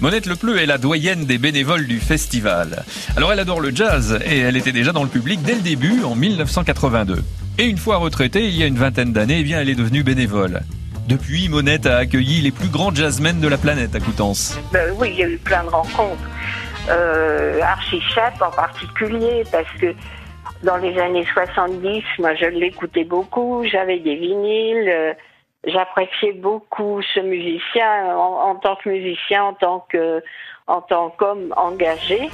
Monette Lepleu est la doyenne des bénévoles du festival. Alors elle adore le jazz et elle était déjà dans le public dès le début en 1982. Et une fois retraitée, il y a une vingtaine d'années, eh bien elle est devenue bénévole. Depuis, Monette a accueilli les plus grands jazzmen de la planète à Coutances. Ben oui, il y a eu plein de rencontres. Euh, Archie Shepp en particulier, parce que dans les années 70, moi je l'écoutais beaucoup, j'avais des vinyles. J'appréciais beaucoup ce musicien en, tant que musicien, en tant que en tant qu'homme engagé.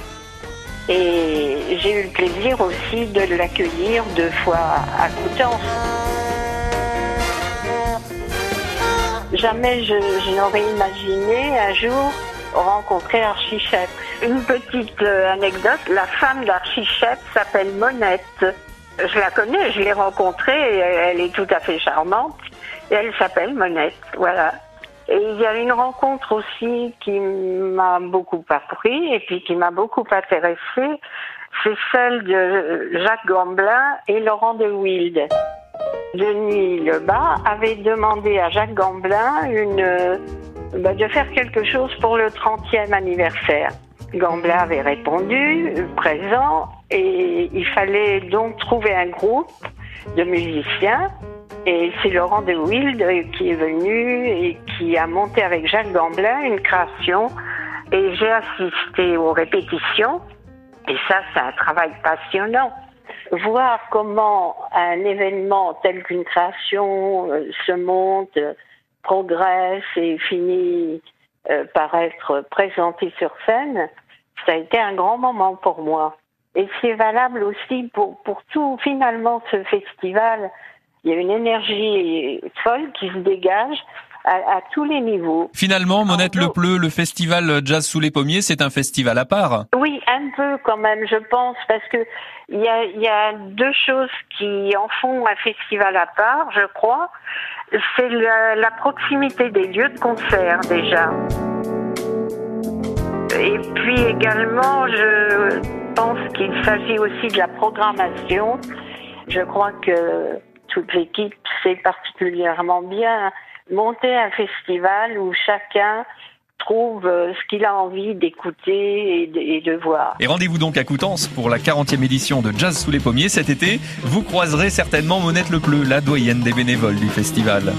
Et j'ai eu le plaisir aussi de l'accueillir deux fois à Coutances. Jamais je, n'aurais imaginé un jour rencontrer Archie Une petite euh, anecdote, la femme d'Archie s'appelle Monette. Je la connais, je l'ai rencontrée, elle est tout à fait charmante. Elle s'appelle Monette, voilà. Et il y a une rencontre aussi qui m'a beaucoup appris et puis qui m'a beaucoup intéressée. C'est celle de Jacques Gamblin et Laurent de Wild. Denis Lebas avait demandé à Jacques Gamblin bah, de faire quelque chose pour le 30e anniversaire. Gamblin avait répondu, présent, et il fallait donc trouver un groupe de musiciens et c'est Laurent de Wild qui est venu et qui a monté avec Jacques Gamblin une création. Et j'ai assisté aux répétitions. Et ça, c'est un travail passionnant. Voir comment un événement tel qu'une création euh, se monte, progresse et finit euh, par être présenté sur scène, ça a été un grand moment pour moi. Et c'est valable aussi pour, pour tout, finalement, ce festival il y a une énergie folle qui se dégage à, tous les niveaux. Finalement, Monette Le Pleu, le festival Jazz sous les pommiers, c'est un festival à part. Oui, un peu quand même, je pense, parce que il y a, y a deux choses qui en font un festival à part, je crois. C'est la, proximité des lieux de concert déjà. Et puis également, je pense qu'il s'agit aussi de la programmation. Je crois que toute l'équipe sait particulièrement bien monter un festival où chacun trouve euh, ce qu'il a envie d'écouter et, de voir. Et rendez-vous donc à Coutances pour la 40e édition de Jazz sous les pommiers cet été. Vous croiserez certainement Monette Lepleu, la doyenne des bénévoles du festival.